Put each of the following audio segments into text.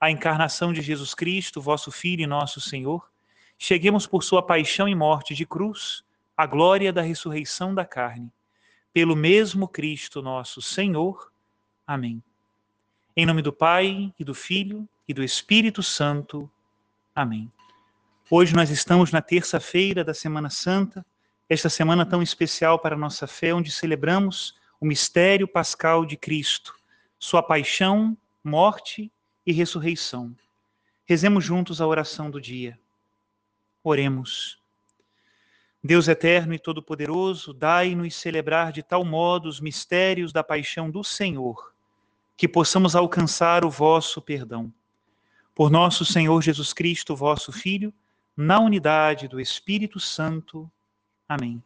a encarnação de Jesus Cristo, vosso Filho e nosso Senhor, cheguemos por sua paixão e morte de cruz à glória da ressurreição da carne. Pelo mesmo Cristo nosso Senhor. Amém. Em nome do Pai, e do Filho, e do Espírito Santo. Amém. Hoje nós estamos na terça-feira da Semana Santa, esta semana tão especial para a nossa fé, onde celebramos o mistério pascal de Cristo, sua paixão, morte e ressurreição. Rezemos juntos a oração do dia. Oremos. Deus eterno e todo-poderoso, dai-nos celebrar de tal modo os mistérios da paixão do Senhor, que possamos alcançar o vosso perdão. Por nosso Senhor Jesus Cristo, vosso Filho, na unidade do Espírito Santo. Amém.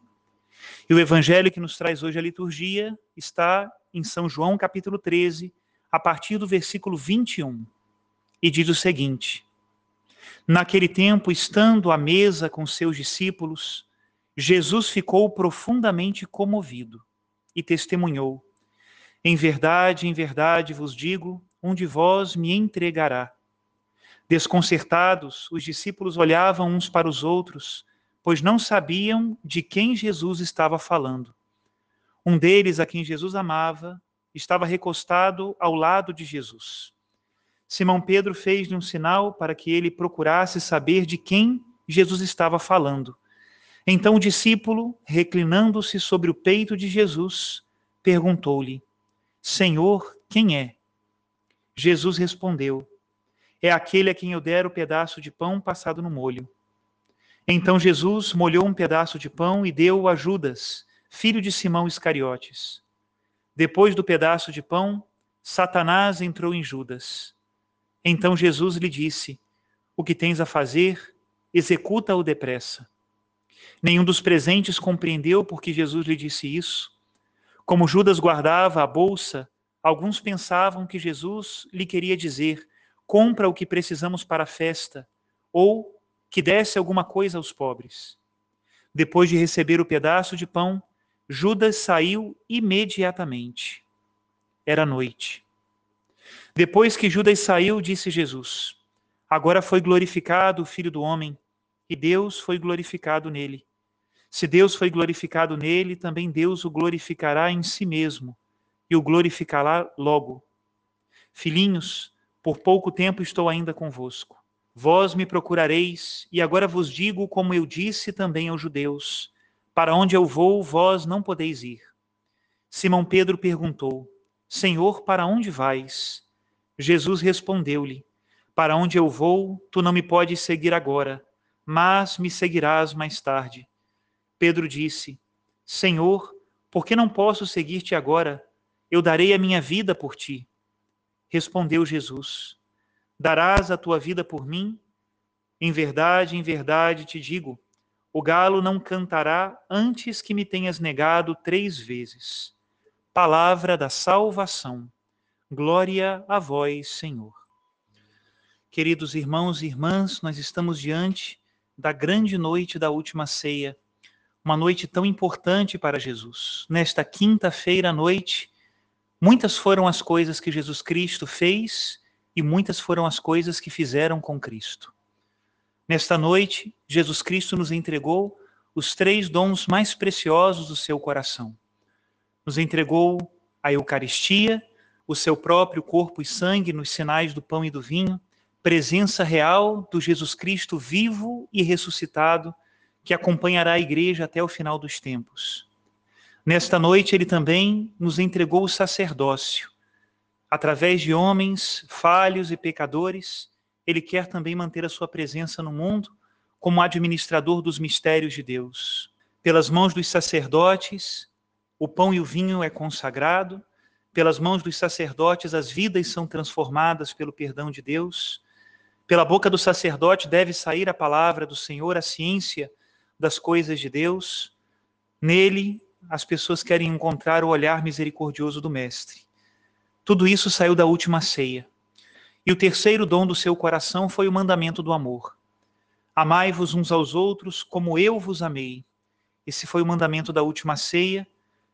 E o evangelho que nos traz hoje a liturgia está em São João, capítulo 13, a partir do versículo 21, e diz o seguinte: Naquele tempo, estando à mesa com seus discípulos, Jesus ficou profundamente comovido e testemunhou: Em verdade, em verdade vos digo, um de vós me entregará. Desconcertados, os discípulos olhavam uns para os outros, pois não sabiam de quem Jesus estava falando. Um deles, a quem Jesus amava, estava recostado ao lado de Jesus. Simão Pedro fez-lhe um sinal para que ele procurasse saber de quem Jesus estava falando. Então o discípulo, reclinando-se sobre o peito de Jesus, perguntou-lhe: Senhor, quem é? Jesus respondeu: É aquele a quem eu der o pedaço de pão passado no molho. Então Jesus molhou um pedaço de pão e deu-o a Judas, filho de Simão Iscariotes. Depois do pedaço de pão, Satanás entrou em Judas. Então Jesus lhe disse: O que tens a fazer, executa-o depressa. Nenhum dos presentes compreendeu porque Jesus lhe disse isso. Como Judas guardava a bolsa, alguns pensavam que Jesus lhe queria dizer: compra o que precisamos para a festa, ou que desse alguma coisa aos pobres. Depois de receber o pedaço de pão, Judas saiu imediatamente. Era noite. Depois que Judas saiu, disse Jesus: Agora foi glorificado o Filho do Homem, e Deus foi glorificado nele. Se Deus foi glorificado nele, também Deus o glorificará em si mesmo, e o glorificará logo. Filhinhos, por pouco tempo estou ainda convosco. Vós me procurareis, e agora vos digo como eu disse também aos judeus para onde eu vou, vós não podeis ir. Simão Pedro perguntou: Senhor, para onde vais? Jesus respondeu-lhe: Para onde eu vou, tu não me podes seguir agora, mas me seguirás mais tarde. Pedro disse: Senhor, por que não posso seguir-te agora? Eu darei a minha vida por ti. Respondeu Jesus: Darás a tua vida por mim? Em verdade, em verdade te digo, o galo não cantará antes que me tenhas negado três vezes. Palavra da salvação. Glória a vós, Senhor. Queridos irmãos e irmãs, nós estamos diante da grande noite da última ceia, uma noite tão importante para Jesus. Nesta quinta-feira à noite, muitas foram as coisas que Jesus Cristo fez e muitas foram as coisas que fizeram com Cristo. Nesta noite, Jesus Cristo nos entregou os três dons mais preciosos do seu coração. Nos entregou a Eucaristia, o seu próprio corpo e sangue nos sinais do pão e do vinho, presença real do Jesus Cristo vivo e ressuscitado, que acompanhará a igreja até o final dos tempos. Nesta noite, ele também nos entregou o sacerdócio. Através de homens falhos e pecadores, ele quer também manter a sua presença no mundo como administrador dos mistérios de Deus. Pelas mãos dos sacerdotes, o pão e o vinho é consagrado, pelas mãos dos sacerdotes, as vidas são transformadas pelo perdão de Deus. Pela boca do sacerdote deve sair a palavra do Senhor, a ciência das coisas de Deus. Nele, as pessoas querem encontrar o olhar misericordioso do Mestre. Tudo isso saiu da última ceia. E o terceiro dom do seu coração foi o mandamento do amor. Amai-vos uns aos outros como eu vos amei. Esse foi o mandamento da última ceia,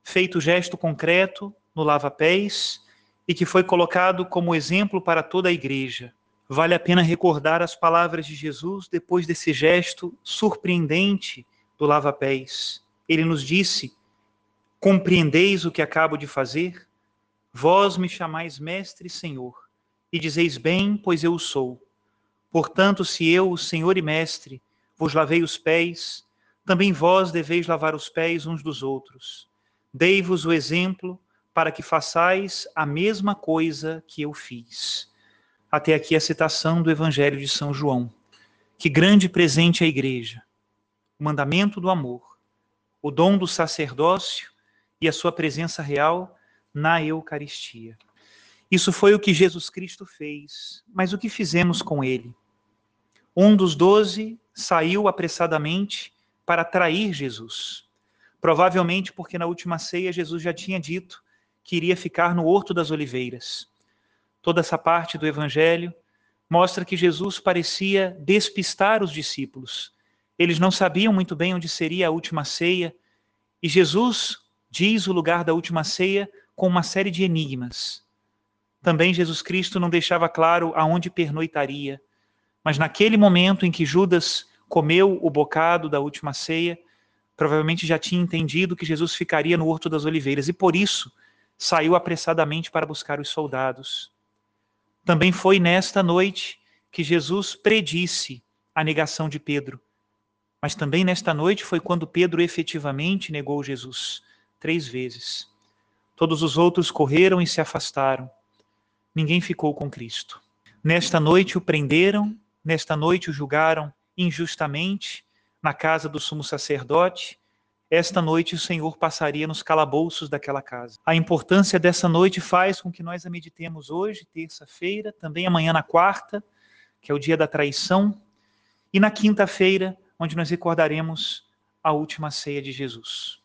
feito gesto concreto no lava-pés e que foi colocado como exemplo para toda a igreja vale a pena recordar as palavras de Jesus depois desse gesto surpreendente do lava-pés. Ele nos disse: Compreendeis o que acabo de fazer? Vós me chamais mestre e senhor, e dizeis bem, pois eu o sou. Portanto, se eu, senhor e mestre, vos lavei os pés, também vós deveis lavar os pés uns dos outros. Dei-vos o exemplo para que façais a mesma coisa que eu fiz até aqui a citação do Evangelho de São João. Que grande presente à igreja! O mandamento do amor, o dom do sacerdócio e a sua presença real na Eucaristia. Isso foi o que Jesus Cristo fez, mas o que fizemos com ele? Um dos doze saiu apressadamente para trair Jesus. Provavelmente porque na última ceia Jesus já tinha dito que iria ficar no Horto das Oliveiras toda essa parte do Evangelho, mostra que Jesus parecia despistar os discípulos. Eles não sabiam muito bem onde seria a última ceia, e Jesus diz o lugar da última ceia com uma série de enigmas. Também Jesus Cristo não deixava claro aonde pernoitaria, mas naquele momento em que Judas comeu o bocado da última ceia, provavelmente já tinha entendido que Jesus ficaria no Horto das Oliveiras e por isso saiu apressadamente para buscar os soldados. Também foi nesta noite que Jesus predisse a negação de Pedro. Mas também nesta noite foi quando Pedro efetivamente negou Jesus três vezes. Todos os outros correram e se afastaram. Ninguém ficou com Cristo. Nesta noite o prenderam, nesta noite o julgaram injustamente na casa do sumo sacerdote esta noite o Senhor passaria nos calabouços daquela casa. A importância dessa noite faz com que nós a meditemos hoje, terça-feira, também amanhã na quarta, que é o dia da traição, e na quinta-feira, onde nós recordaremos a última ceia de Jesus.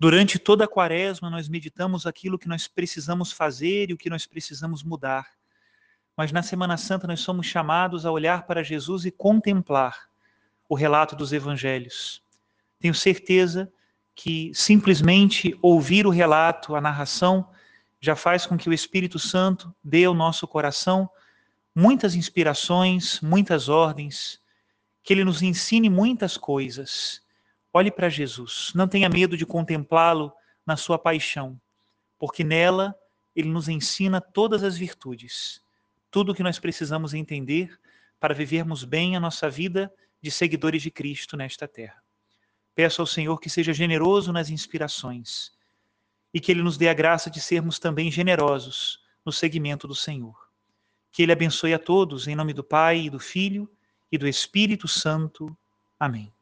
Durante toda a quaresma, nós meditamos aquilo que nós precisamos fazer e o que nós precisamos mudar. Mas na Semana Santa, nós somos chamados a olhar para Jesus e contemplar o relato dos evangelhos tenho certeza que simplesmente ouvir o relato, a narração, já faz com que o Espírito Santo dê ao nosso coração muitas inspirações, muitas ordens, que ele nos ensine muitas coisas. Olhe para Jesus, não tenha medo de contemplá-lo na sua paixão, porque nela ele nos ensina todas as virtudes, tudo o que nós precisamos entender para vivermos bem a nossa vida de seguidores de Cristo nesta terra. Peço ao Senhor que seja generoso nas inspirações e que Ele nos dê a graça de sermos também generosos no seguimento do Senhor. Que Ele abençoe a todos, em nome do Pai, e do Filho e do Espírito Santo. Amém.